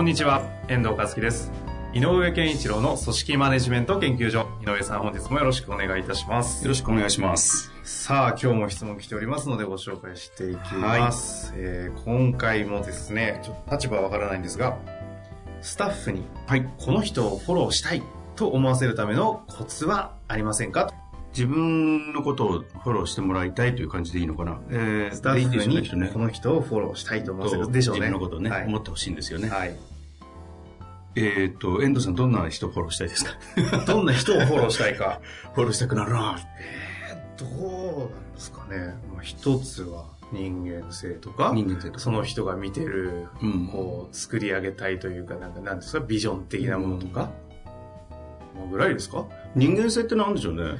こんにちは、遠藤和樹です。井上健一郎の組織マネジメント研究所。井上さん、本日もよろしくお願いいたします。よろしくお願いします。さあ、今日も質問来ておりますのでご紹介していきます。えー今回もですね、ちょっと立場はわからないんですが、スタッフに、はい。この人をフォローしたいと思わせるためのコツはありませんか？自分のことをフォローしてもらいたいという感じでいいのかな？えー、スタッフにこの人をフォローしたいと思わせるでしょうね。自分のことをね、はい思ってほしいんですよね。はい。えっ、と、遠藤さんどんな人をフォローしたいですか？どんな人をフォローしたいか？フォローしたくなるなどうなんですかね。まあ、一つは人間性とか、人間性その人が見てる、うんこう、作り上げたいというか、なんか、なんですか、ビジョン的なものとか、もうぐらいですか？人間性って何でしょうね？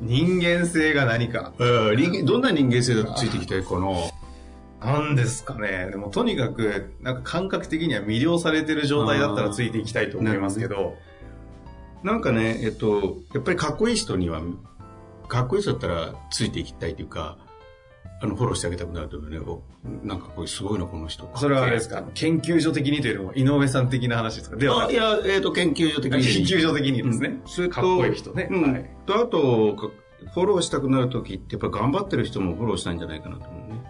人間性が何か。えどんな人間性だとついていきたいかな？なんですかね。でも、とにかく、なんか感覚的には魅了されてる状態だったらついていきたいと思いますけど、なんかね、えっと、やっぱりかっこいい人には、かっこいい人だったらついていきたいというか、あの、フォローしてあげたくなるというね、おなんかこれすごいな、この人。それはあれですか、研究所的にというよりも、井上さん的な話ですか？ではいや、えっ、と、研究所的研に。究所的にですね。それとかっこいい人ね。うん。はいと、あと、かフォローしたくなるときって、やっぱ頑張ってる人もフォローしたいんじゃないかなと思うね。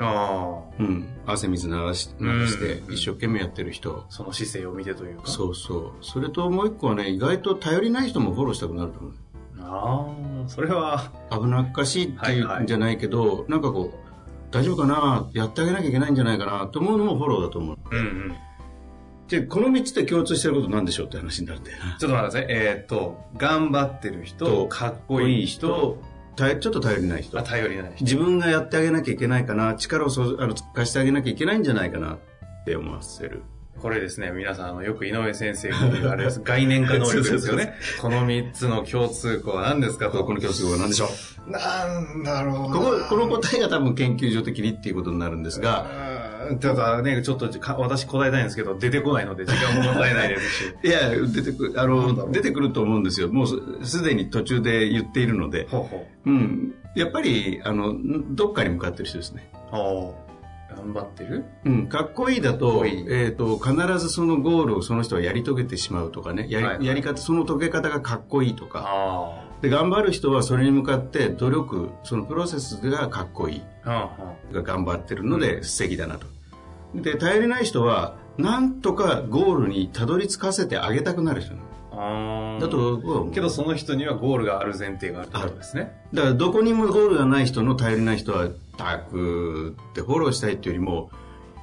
ああ。うん。汗水流し流してう、ん一生懸命やってる人。その姿勢を見てというか。そうそう。それともう一個はね、意外と頼りない人もフォローしたくなると思う。ああ、それは、危なっかしいっていはいはいうんじゃないけど、なんかこう、大丈夫かなやってあげなきゃいけないんじゃないかなと思うのもフォローだと思う。うんうん。で、この3つで共通してることなんでしょうって話になるんだよな。ちょっと待ってください。えーっと、頑張ってる人、とかっこいい人、、たちょっと頼りない人あ。頼りない人。自分がやってあげなきゃいけないかな、力をそあの貸してあげなきゃいけないんじゃないかなって思わせる。これですね、皆さん、あの、よく井上先生が言われる 概念化能力ですよね。この3つの共通項は何ですかと。この共通項は何でしょう？なんだろうなここ、この答えが多分研究所的にっていうことになるんですが、ただね、ちょっとか私答えたいんですけど、出てこないので時間ももったいないですし。いや、出てくる、あの、出てくると思うんですよ。もうすすでに途中で言っているので。ほうほうん。やっぱり、あの、どっかに向かってる人ですね。う。おー頑張ってる？うん、かっこいいだと、こいいえっ、と、必ずそのゴールをその人はやり遂げてしまうとかね、やり,、はいはいやり方、その遂げ方がかっこいいとか。あで、頑張る人はそれに向かって努力、そのプロセスがかっこいい。あ。はあはが頑張ってるので素敵だなと。で、頼りない人は、なんとかゴールにたどり着かせてあげたくなる人だとけどその人にはゴールがある前提があるってことですね。だからどこにもゴールがない人の頼りない人は、たくってフォローしたいっていうよりも、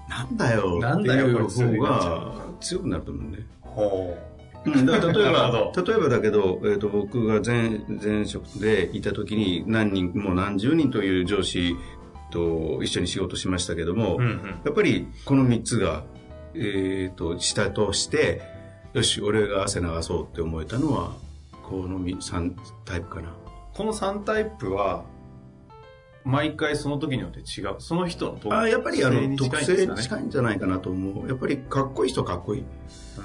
なんだよっていう方が強くなると思うね。ほう。ん、だから例えば ほ、例えばだけど、えー、と僕が前前職でいた時に何人、もう何十人という上司と一緒に仕事しましたけども、う。うんうん。やっぱりこの3つが、えー、と下としてよし俺が汗流そうって思えたのはこの3タイプかなこの3タイプは、毎回その時によって違う。その人の特あやっぱりあのに特性に近いんじゃないかなと思う。やっぱりかっこいい人はかっこいい、う。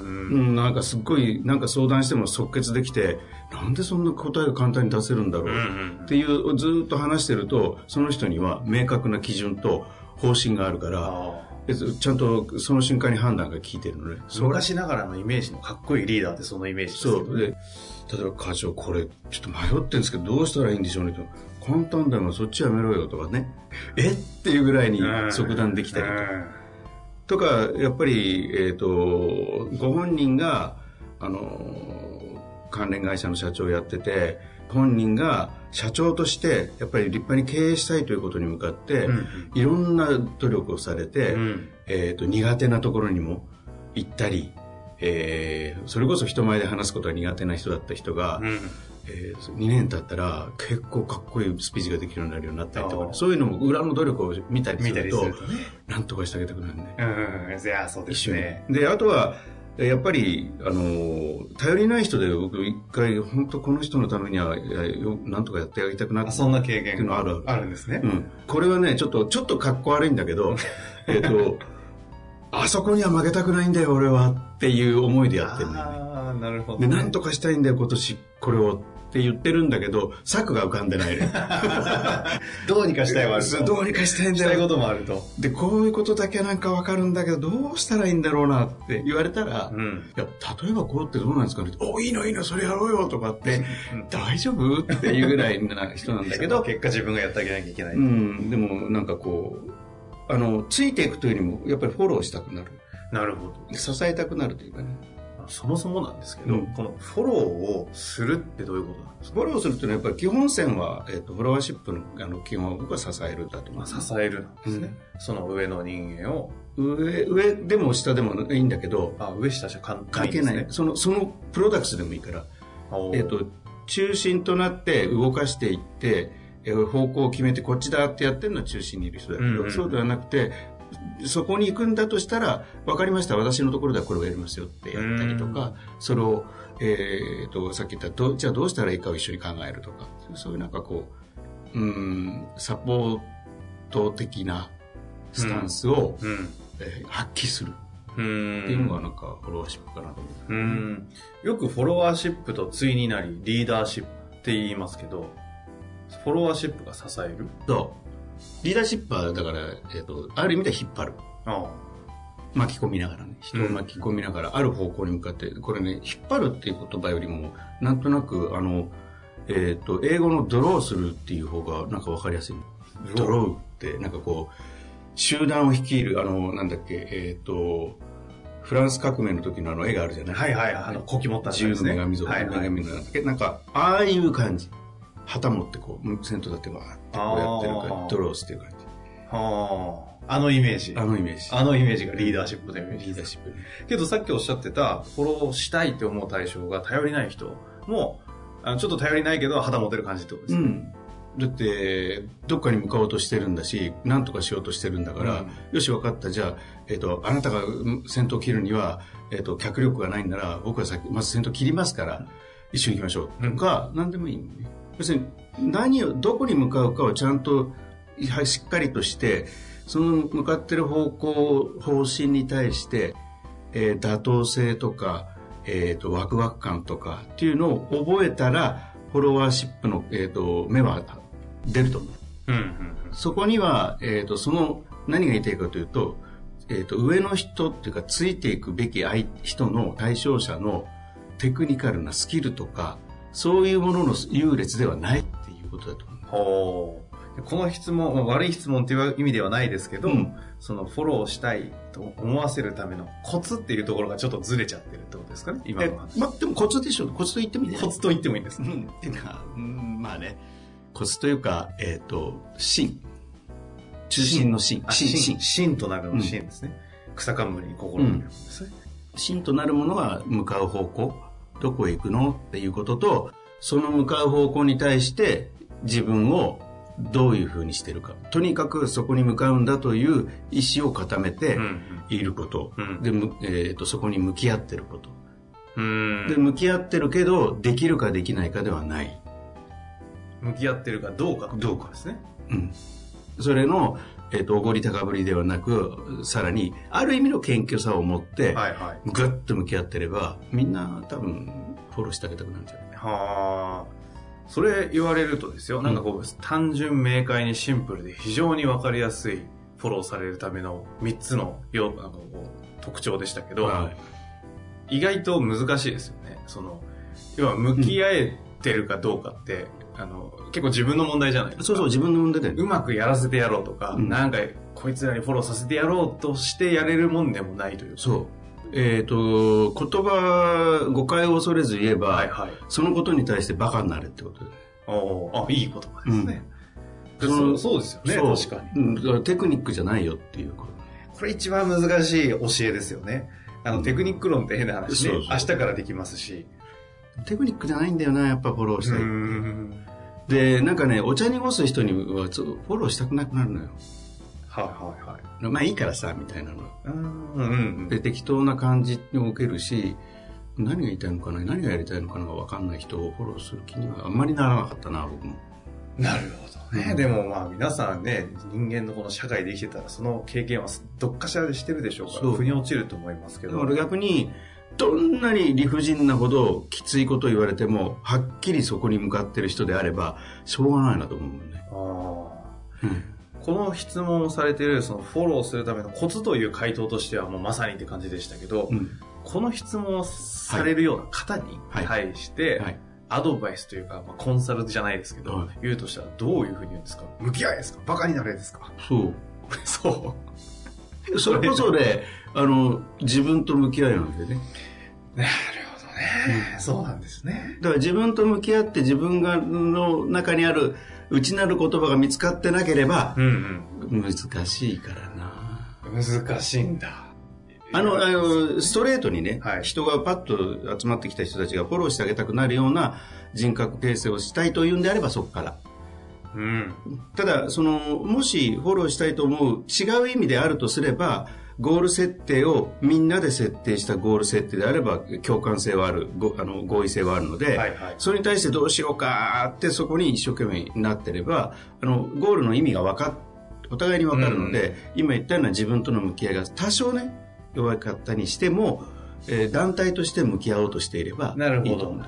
うんん、なんかすっごいなんか相談しても即決できてなんでそんな答えが簡単に出せるんだろう、っていうずーっと話してるとその人には明確な基準と方針があるからちゃんとその瞬間に判断が効いてるのね。ー昔ながらのイメージのかっこいいリーダーってそのイメージですよそう。で、例えば課長、これ、ちょっと迷ってるんですけど、どうしたらいいんでしょうねと。簡単だよ、そっちやめろよとかね。え？っていうぐらいに即断できたりと。とか、やっぱり、えっ、と、ご本人が、あの、関連会社の社長をやってて、本人が社長として、やっぱり立派に経営したいということに向かって、うんいろんな努力をされて、うん。えっ、と、苦手なところにも行ったり、えーそれこそ人前で話すことが苦手な人だった人が、うんえー、2年経ったら結構かっこいいスピーチができるようになるようになったりとかそういうのも裏の努力を見たりするとるとね。なんとかしてあげたくなるねうん、いや、そうですね。であとはやっぱり、あのー頼りない人で僕一回本当この人のためにはなんとかやってあげたくなってあそんな経験っていうのあるあるんですね。うん、これはねちょっとちょっとかっこ悪いんだけど えっとあそこには負けたくないんだよ俺はっていう思いでやってるんだよねなるほど、で、なんとかしたいんだよ、今年、これをって言ってるんだけど、策が浮かんでないね。どうにかしたいはあると。どうにかしたいんしたいこだよ。ともあると。で、こういうことだけなんかわかるんだけど、どうしたらいいんだろうなって言われたら、いうん。や、例えばこうってどうなんですかねお、いいのいいの、それやろうよとかって、大丈夫っていうぐらいな人なんだけど、結果自分がやってあげなきゃいけない。うん、でもなんかこう、あの、ついていくというよりも、やっぱりフォローしたくなる。なるほど。支えたくなるというかね。そもそもなんですけど、うんこのフォローをするってどういうことなんですか？フォローするというのはやっぱり基本線は、えっとフォロワーシップのあの基本は僕は支えるだと思います。支えるなんですね。その上の人間を、上上でも下でもいいんだけどあ、上下じゃ関関係ないね。そのそのプロダクツでもいいから、えっと中心となって動かしていってえー方向を決めてこっちだってやってるのは中心にいる人だけど、うんうんそうではなくてそこに行くんだとしたら分かりました私のところではこれをやりますよってやったりとか、それを、えー、とさっき言ったどじゃあどうしたらいいかを一緒に考えるとかそういうなんかこううんサポート的なスタンスを、うん。えー発揮する。っていうのがなんかフォロワーシップかなと思う。うん。よくフォロワーシップと対になり、リーダーシップって言いますけど、フォロワーシップが支える？そうリーダーシップはだから、えっとある意味で引っ張る。あ巻き込みながらね。人を巻き込みながら、ある方向に向かってこれね引っ張るっていう言葉よりもなんとなくあの、えっと英語のドローするっていう方がなんか分かりやすい。ドローってなんかこう集団を率いるあのなんだっけえっ、とフランス革命の時のあの絵があるじゃない？はいはいはい。あの、こき持った自由の女神像。女神のなんだっけ？なんかああいう感じ旗持ってこう先頭立ってわーってこうやってるからドロースっていう感じはあ。あのイメージ。あのイメージあのイメージがリーダーシップのイメージリーダーシップねけどさっきおっしゃってた、フォローしたいって思う対象が頼りない人も、あのちょっと頼りないけど肌持てる感じってことですね。うん。だって、どっかに向かおうとしてるんだし、何とかしようとしてるんだから、うんよし、分かった。じゃあ、えっ、と、あなたがうん先頭を切るには、えっ、と、脚力がないんなら、僕は先、まず先頭切りますから、一緒に行きましょう。とか、何でもいいのね。要するに、何を、どこに向かうかをちゃんと、はいしっかりとして、その向かってる方向、方針に対して、えー妥当性とか、えっ、と、ワクワク感とかっていうのを覚えたら、フォロワーシップの、えー、と目は出ると思う。うんうんそこには、えー、とその何が言いたいかというと,、えー、と上の人っていうかついていくべき相人の対象者のテクニカルなスキルとかそういうものの優劣ではないっていうことだと思う。この質問、まあ悪い質問っていう意味ではないですけど、うん。そのフォローしたいと思わせるためのコツっていうところがちょっとずれちゃってるってことですかね、今えの話。まあ、でもコツでしょコツと言ってもいいコツと言ってもいいんです。ね。うん、っていうか、うん、まあね。コツというか、えっ、と芯。中心の芯。あ芯。芯。となるの芯ですね。草冠に心を入れるんですね。芯となるものは向かう方向どこへ行くの？っていうこととその向かう方向に対して自分をどういうふうにしてるか。とにかくそこに向かうんだという意思を固めてうん。いること、うん。でむえーとそこに向き合ってること、うん。で向き合ってるけどできるかできないかではない、向き合ってるかどうか。どうかですね。うん、それの、えー、とおごり高ぶりではなくさらにある意味の謙虚さを持って、はいはい。ぐっと向き合ってればみんな多分フォローしてあげたくなるんじゃない？はあ。それ言われるとですよ、なんかこう、単純明快にシンプルで非常にわかりやすいフォローされるための3つのよなんかこう特徴でしたけど、はい意外と難しいですよね。その、要は向き合えてるかどうかって、あの、結構自分の問題じゃないですか。そうそう、自分の問題だよね。うまくやらせてやろうとか、うんなんかこいつらにフォローさせてやろうとしてやれるもんでもないというか。そう。えっ、と、言葉、誤解を恐れず言えば、はいはい。そのことに対してバカになれってことで。おーあ、いい言葉ですね。うんそうそうですよね、確かに。うんだからテクニックじゃないよっていうこと。これ一番難しい教えですよね。あの、テクニック論って変な話ねそうそう。明日からできますし。テクニックじゃないんだよな、やっぱフォローしたい。うんで、なんかね、お茶濁す人にはちょっとフォローしたくなくなるのよ。はいはいはい。まあいいからさ、みたいなの。うんうんで、適当な感じに受けるし、何が言いたいのかな、何がやりたいのかなが分かんない人をフォローする気にはあんまりならなかったな、僕も。なるほどね。でもまあ皆さんね、人間のこの社会で生きてたらその経験はどっかしらでしてるでしょうから、そう腑に落ちると思いますけど。だから逆に、どんなに理不尽なほどきついこと言われても、はっきりそこに向かってる人であれば、しょうがないなと思うもんね。あーうんこの質問をされているそのフォローするためのコツという回答としてはもうまさにって感じでしたけど、うん。この質問をされるような方にはい対して、はい。アドバイスというか、まあ、コンサルじゃないですけど、はい言うとしたらどういうふうに言うんですか？向き合いですか？バカになれですか？そう。そう。それこそね、あの、自分と向き合いなんだよね。なるほどね。そうなんですね。だから自分と向き合って自分がの中にある内なる言葉が見つかってなければうん難しいからな。うん。難しいんだ。あの、あの、ストレートにね、はい人がパッと集まってきた人たちがフォローしてあげたくなるような人格形成をしたいというんであればそこから。うん。ただ、その、もしフォローしたいと思う違う意味であるとすれば、ゴール設定をみんなで設定したゴール設定であれば共感性はある、ごあの合意性はあるので、はいはいそれに対してどうしようかってそこに一生懸命なってれば、あの、ゴールの意味が分かっ、お互いに分かるので、今言ったような自分との向き合いが多少ね、弱かったにしても、えー団体として向き合おうとしていればなるほどいいと思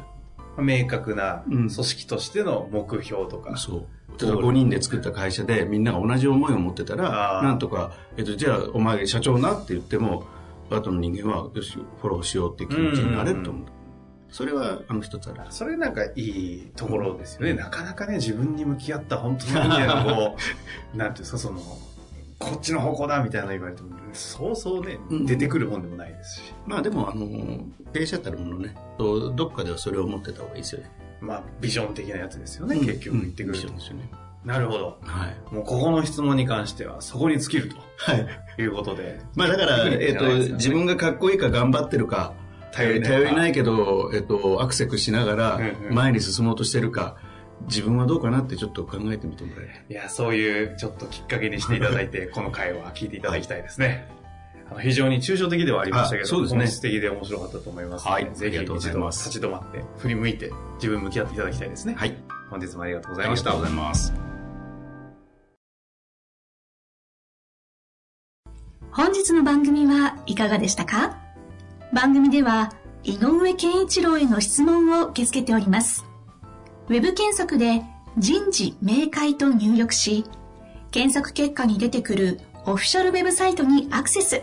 う。明確なうん組織としての目標とか。そう。例えば5人で作った会社でみんなが同じ思いを持ってたら、なんとか、えっと、じゃあお前社長なって言っても、後の人間はよし、フォローしようっていう気持ちになれると思う。それは、あの一つある。それなんかいいところですよね。なかなかね、自分に向き合った本当の意味でのこう、なんていうんですか、その、こっちの方向だみたいなの言われても、そうそうね、うん出てくるもんでもないですし。まあでも、あの、経営者たるものね、とどっかではそれを持ってた方がいいですよね。まあ、ビジョン的なやつですよね、うん結局言ってくるとうん。ですよね。なるほど。はい。もうここの質問に関しては、そこに尽きるはい。ということで。まあだから、えっと、じゃないですよね自分がかっこいいか頑張ってるか、頼りないか頼りないけど、えっと、アクセクしながら前に進もうとしてるか、自分はどうかなってちょっと考えてみてもらえいや、そういうちょっときっかけにしていただいて、この回は聞いていただきたいですね。非常に抽象的ではありましたけど、あそうですね本質的で面白かったと思いますので、はいぜひありがとうござい一度ます立ち止まって、振り向いて、自分向き合っていただきたいですね。はい。本日もありがとうござあいました。りがとうございます。本日の番組はいかがでしたか？番組では井上健一郎への質問を受け付けております。ウェブ検索で人事明快と入力し、検索結果に出てくるオフィシャルウェブサイトにアクセス。